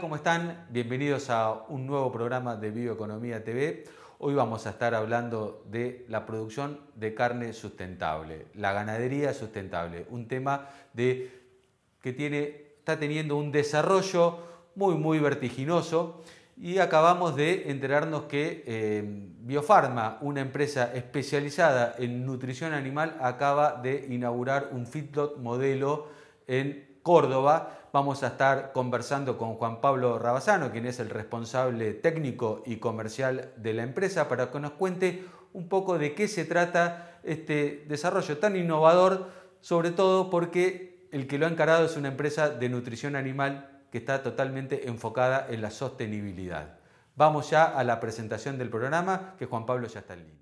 ¿Cómo están? Bienvenidos a un nuevo programa de Bioeconomía TV. Hoy vamos a estar hablando de la producción de carne sustentable, la ganadería sustentable, un tema de, que tiene, está teniendo un desarrollo muy, muy vertiginoso y acabamos de enterarnos que eh, Biofarma, una empresa especializada en nutrición animal, acaba de inaugurar un feedlot modelo en Córdoba. Vamos a estar conversando con Juan Pablo Rabasano, quien es el responsable técnico y comercial de la empresa, para que nos cuente un poco de qué se trata este desarrollo tan innovador, sobre todo porque el que lo ha encarado es una empresa de nutrición animal que está totalmente enfocada en la sostenibilidad. Vamos ya a la presentación del programa, que Juan Pablo ya está en línea.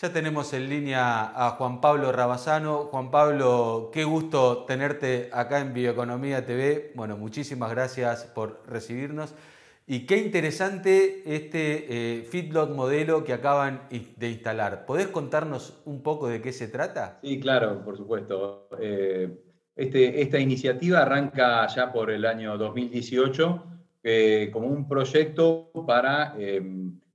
Ya tenemos en línea a Juan Pablo Rabasano. Juan Pablo, qué gusto tenerte acá en Bioeconomía TV. Bueno, muchísimas gracias por recibirnos. Y qué interesante este eh, feedlot modelo que acaban de instalar. ¿Podés contarnos un poco de qué se trata? Sí, claro, por supuesto. Eh, este, esta iniciativa arranca ya por el año 2018 eh, como un proyecto para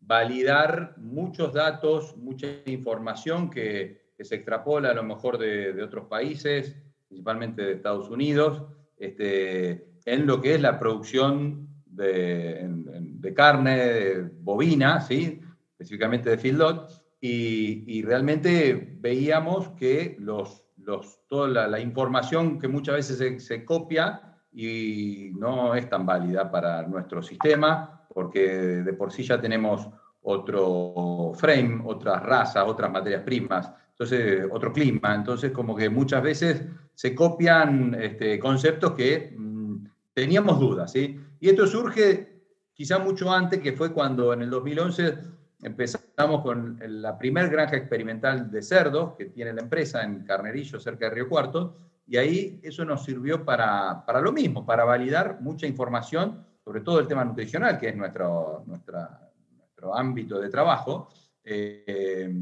validar muchos datos, mucha información que, se extrapola a lo mejor de, otros países, principalmente de Estados Unidos, este, en lo que es la producción de, carne bovina, ¿sí? específicamente de feedlot, y, realmente veíamos que los, los, toda la, información que muchas veces se copia y no es tan válida para nuestro sistema, porque de por sí ya tenemos otro frame, otras razas, otras materias primas, entonces otro clima, entonces como que muchas veces se copian este, conceptos que mm, teníamos dudas, ¿sí? Y esto surge quizá mucho antes, que fue cuando en el 2011 empezamos con la primer granja experimental de cerdos que tiene la empresa en Carnerillo, cerca de Río Cuarto, y ahí eso nos sirvió para, para lo mismo, para validar mucha información sobre todo el tema nutricional, que es nuestro, nuestro ámbito de trabajo. Eh,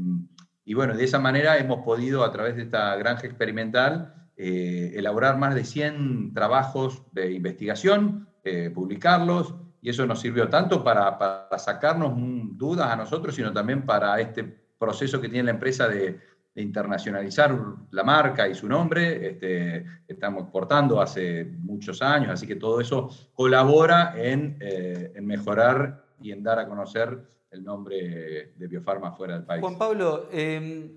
y bueno, de esa manera hemos podido, a través de esta granja experimental, eh, elaborar más de 100 trabajos de investigación, eh, publicarlos, y eso nos sirvió tanto para, sacarnos dudas a nosotros, sino también para este proceso que tiene la empresa de, de internacionalizar la marca y su nombre. Este, estamos exportando hace muchos años, así que todo eso colabora en, eh, mejorar y en dar a conocer el nombre de Biofarma fuera del país. Juan Pablo, em,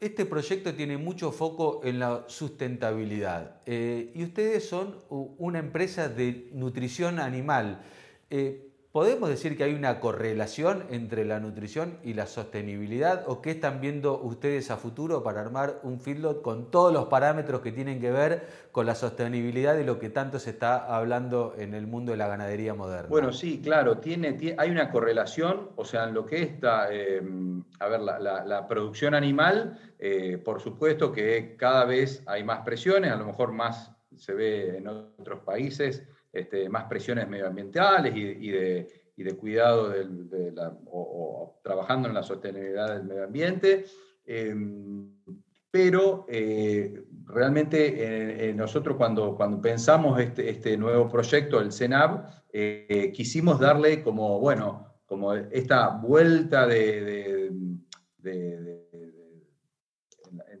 este proyecto tiene mucho foco en la sustentabilidad eh, y ustedes son una empresa de nutrición animal. Eh, ¿Podemos decir que hay una correlación entre la nutrición y la sostenibilidad o qué están viendo ustedes a futuro para armar un feedlot con todos los parámetros que tienen que ver con la sostenibilidad de lo que tanto se está hablando en el mundo de la ganadería moderna? Bueno, sí, claro, tiene, hay una correlación, o sea, en lo que está, em, a ver, la, producción animal, eh, por supuesto que cada vez hay más presiones, a lo mejor más se ve en otros países este, más presiones medioambientales y, de, cuidado de o, trabajando en la sostenibilidad del medio ambiente. Em, pero eh, realmente eh, eh, nosotros cuando, cuando pensamos este, este nuevo proyecto, el CENAB, quisimos darle como, bueno, como esta vuelta de, en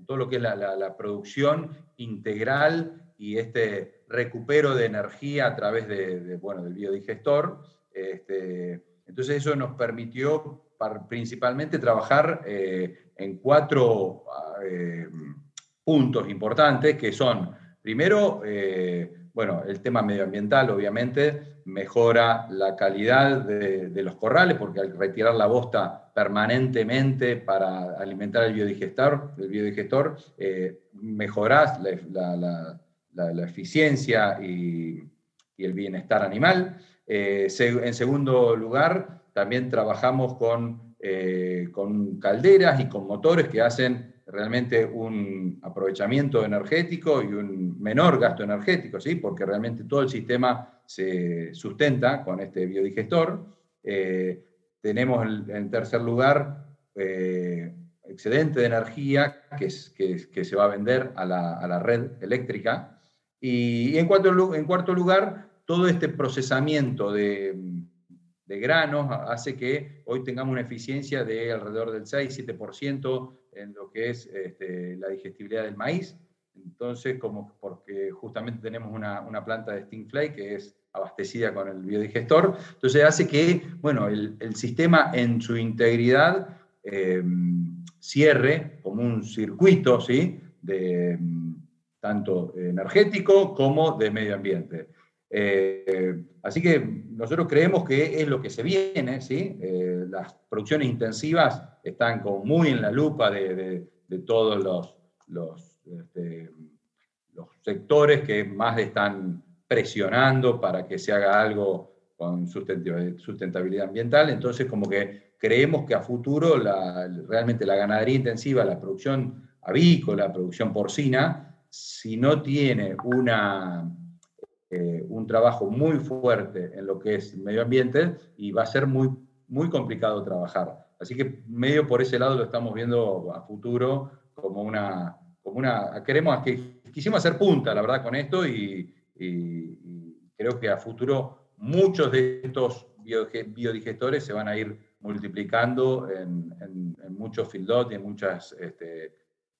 todo lo que es la, la producción integral y este recupero de energía a través de, bueno, del biodigestor. Este, entonces eso nos permitió principalmente trabajar eh, en cuatro eh, puntos importantes que son, primero, eh, bueno, el tema medioambiental, obviamente, mejora la calidad de, los corrales, porque al retirar la bosta permanentemente para alimentar el biodigestor, el biodigestor mejorás la la, eficiencia y, el bienestar animal. Eh, en segundo lugar, también trabajamos con, eh, con calderas y con motores que hacen realmente un aprovechamiento energético y un menor gasto energético, ¿sí? porque realmente todo el sistema se sustenta con este biodigestor. Eh, tenemos en tercer lugar excedente de energía que, que, se va a vender a la, red eléctrica. Y, en, cuarto, lugar, todo este procesamiento de, granos hace que hoy tengamos una eficiencia de alrededor del 6-7% en lo que es este, la digestibilidad del maíz. Entonces, como porque justamente tenemos una, planta de Stingfly que es abastecida con el biodigestor, entonces hace que, bueno, el, sistema en su integridad em, cierre como un circuito, ¿sí? De, tanto energético como de medio ambiente. Eh, así que nosotros creemos que es lo que se viene, ¿sí? Eh, las producciones intensivas están como muy en la lupa de, todos este, los, sectores que más están presionando para que se haga algo con sustentabilidad ambiental. Entonces, como que creemos que a futuro realmente la ganadería intensiva, la producción avícola, la producción porcina, si no tiene una eh, un trabajo muy fuerte en lo que es medio ambiente y va a ser muy, muy complicado trabajar. Así que medio por ese lado lo estamos viendo a futuro como una, como una queremos que quisimos hacer punta, la verdad, con esto y, creo que a futuro muchos de estos biodigestores se van a ir multiplicando en, muchos feedlot y en muchos este,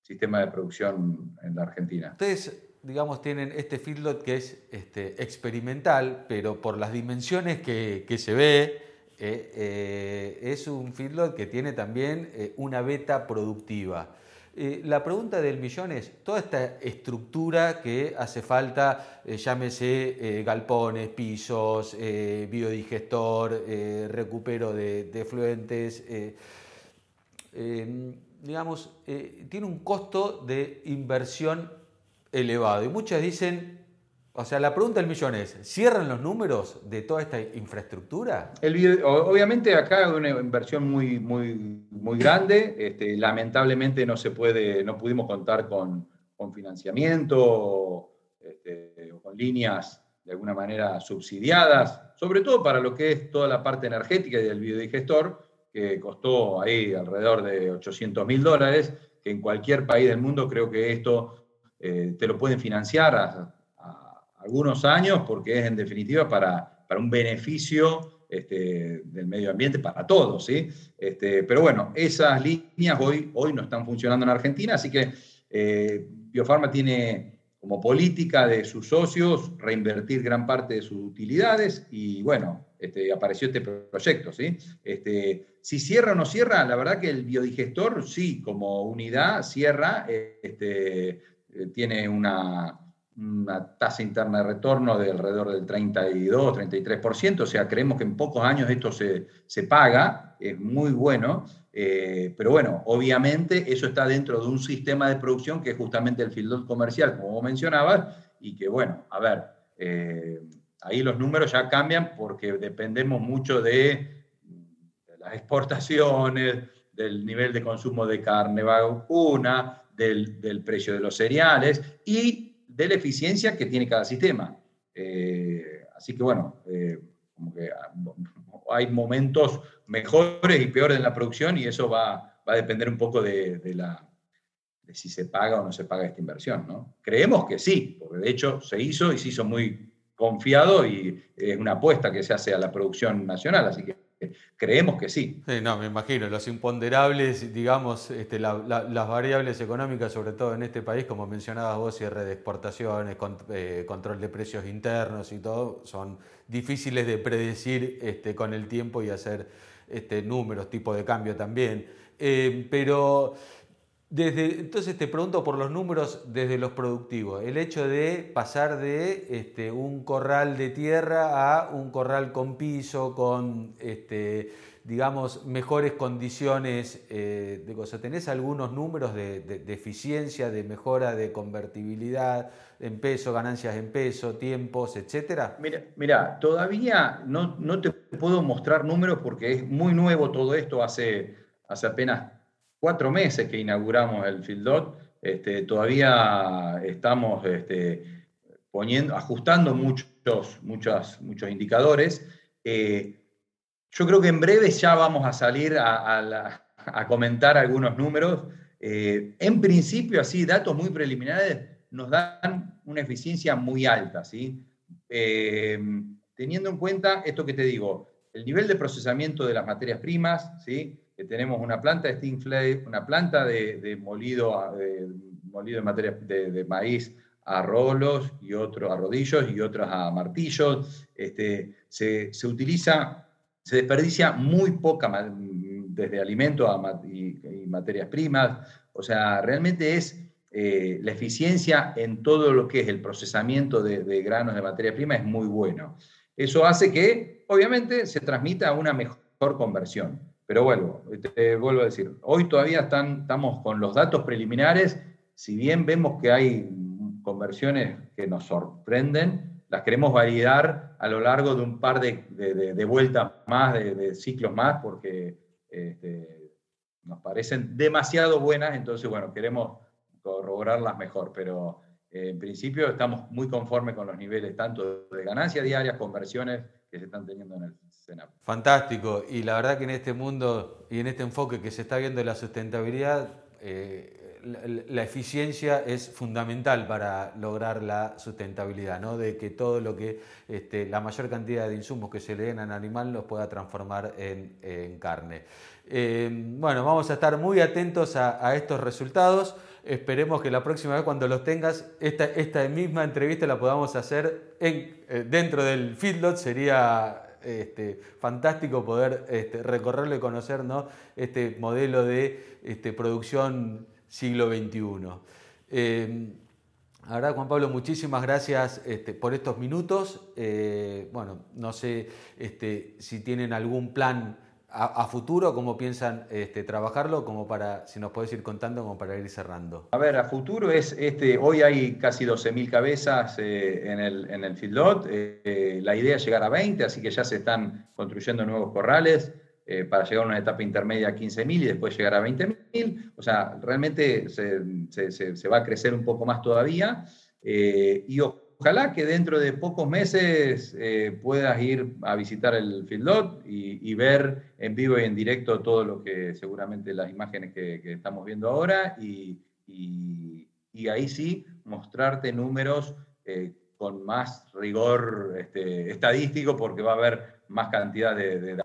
sistemas de producción en la Argentina. Ustedes digamos, tienen este feedlot que es este, experimental, pero por las dimensiones que, se ve, eh, eh, es un feedlot que tiene también eh, una beta productiva. la pregunta del millón es, toda esta estructura que hace falta, llámese galpones, pisos, biodigestor, recupero de, de fluentes, digamos, tiene un costo de inversión elevado. Y muchas dicen, o sea, la pregunta del millón es, ¿cierran los números de toda esta infraestructura? obviamente acá hay una inversión muy, muy, muy grande. Este, lamentablemente no se puede, no pudimos contar con, financiamiento este, o con líneas de alguna manera subsidiadas, sobre todo para lo que es toda la parte energética y del biodigestor, que costó ahí alrededor de 800 mil dólares, que en cualquier país del mundo creo que esto eh, te lo pueden financiar a, algunos años porque es en definitiva para, para un beneficio este, del medio ambiente para todos. ¿sí? Este, pero bueno, esas líneas hoy, hoy no están funcionando en Argentina, así que eh, Biofarma tiene como política de sus socios reinvertir gran parte de sus utilidades y bueno, este, apareció este proyecto. ¿sí? Este, si cierra o no cierra, la verdad que el biodigestor sí, como unidad cierra, este, eh, tiene una, tasa interna de retorno de alrededor del 32, 33%, o sea, creemos que en pocos años esto se, paga, es muy bueno, eh, pero bueno, obviamente eso está dentro de un sistema de producción que es justamente el field comercial, como mencionabas, y que bueno, a ver, eh, ahí los números ya cambian porque dependemos mucho de, de las exportaciones, del nivel de consumo de carne vacuna, del, precio de los cereales y de la eficiencia que tiene cada sistema. Eh, así que bueno, eh, como que hay momentos mejores y peores en la producción y eso va, a depender un poco de, la, de si se paga o no se paga esta inversión. ¿no? Creemos que sí, porque de hecho se hizo y se hizo muy confiado y es una apuesta que se hace a la producción nacional, así que Creemos que sí. No, me imagino, los imponderables, digamos, este, las variables económicas, sobre todo en este país, como mencionabas vos, cierre de exportaciones, eh, control de precios internos y todo, son difíciles de predecir este, con el tiempo y hacer este, números, tipo de cambio también. Eh, pero entonces te pregunto por los números desde los productivos. El hecho de pasar de este, un corral de tierra a un corral con piso, con este, digamos, mejores condiciones eh, de cosas. ¿Tenés algunos números de, eficiencia, de mejora de convertibilidad en peso, ganancias en peso, tiempos, etcétera? Mira, mira todavía no, no, te puedo mostrar números porque es muy nuevo todo esto, hace, hace apenas cuatro meses que inauguramos el Fieldot, este, todavía estamos este, poniendo, ajustando muchos, muchos, muchos indicadores. Eh, yo creo que en breve ya vamos a salir a, comentar algunos números. Eh, en principio, así, datos muy preliminares nos dan una eficiencia muy alta, ¿sí? Eh, teniendo en cuenta esto que te digo, el nivel de procesamiento de las materias primas, ¿sí? Tenemos una planta de Stingflay, una planta de, molido, de, molido de, materia, de, maíz a rolos y otros a rodillos y otros a martillos. Este, se, utiliza, se desperdicia muy poca desde alimento a, y, materias primas. O sea, realmente es eh, la eficiencia en todo lo que es el procesamiento de, granos de materia prima es muy bueno. Eso hace que, obviamente, se transmita una mejor conversión. Pero vuelvo, te vuelvo a decir, hoy todavía estamos con los datos preliminares, si bien vemos que hay conversiones que nos sorprenden, las queremos validar a lo largo de un par de, vueltas más, de, ciclos más, porque este, nos parecen demasiado buenas, entonces, bueno, queremos corroborarlas mejor, pero eh, en principio estamos muy conformes con los niveles tanto de ganancias diarias, conversiones que se están teniendo en el Senap. Fantástico, y la verdad que en este mundo y en este enfoque que se está viendo de la sustentabilidad, eh, la, eficiencia es fundamental para lograr la sustentabilidad, ¿no? de que todo lo que, este, la mayor cantidad de insumos que se le den al animal los pueda transformar en, carne. Eh, bueno, vamos a estar muy atentos a, estos resultados. Esperemos que la próxima vez cuando los tengas, esta, esta misma entrevista la podamos hacer en, eh, dentro del feedlot. Sería este, fantástico poder este, recorrerlo y conocer ¿no? este modelo de este, producción siglo XXI. Eh, ahora, Juan Pablo, muchísimas gracias este, por estos minutos. Eh, bueno, no sé este, si tienen algún plan a, futuro, cómo piensan este, trabajarlo, como para, si nos puedes ir contando, como para ir cerrando. A ver, a futuro es, este, hoy hay casi 12.000 cabezas eh, en el, en el feedlot, la idea es llegar a 20, así que ya se están construyendo nuevos corrales. Eh, para llegar a una etapa intermedia a 15.000 y después llegar a 20.000. O sea, realmente se, va a crecer un poco más todavía. Eh, y ojalá que dentro de pocos meses eh, puedas ir a visitar el Fieldot y, y, ver en vivo y en directo todo lo que seguramente las imágenes que, estamos viendo ahora y, ahí sí mostrarte números con más rigor este, estadístico porque va a haber más cantidad de, de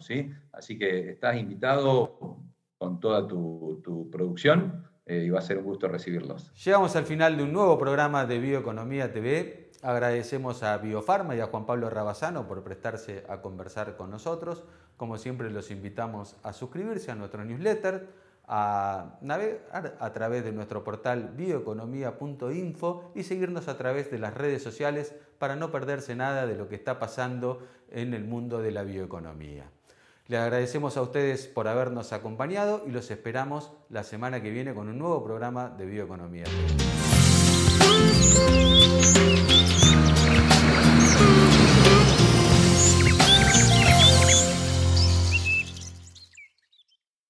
¿sí? Así que estás invitado con toda tu, producción eh, y va a ser un gusto recibirlos. Llegamos al final de un nuevo programa de Bioeconomía TV. Agradecemos a Biofarma y a Juan Pablo Rabazano por prestarse a conversar con nosotros. Como siempre, los invitamos a suscribirse a nuestro newsletter, a navegar a través de nuestro portal bioeconomía.info y seguirnos a través de las redes sociales para no perderse nada de lo que está pasando en el mundo de la bioeconomía. Les agradecemos a ustedes por habernos acompañado y los esperamos la semana que viene con un nuevo programa de Bioeconomía.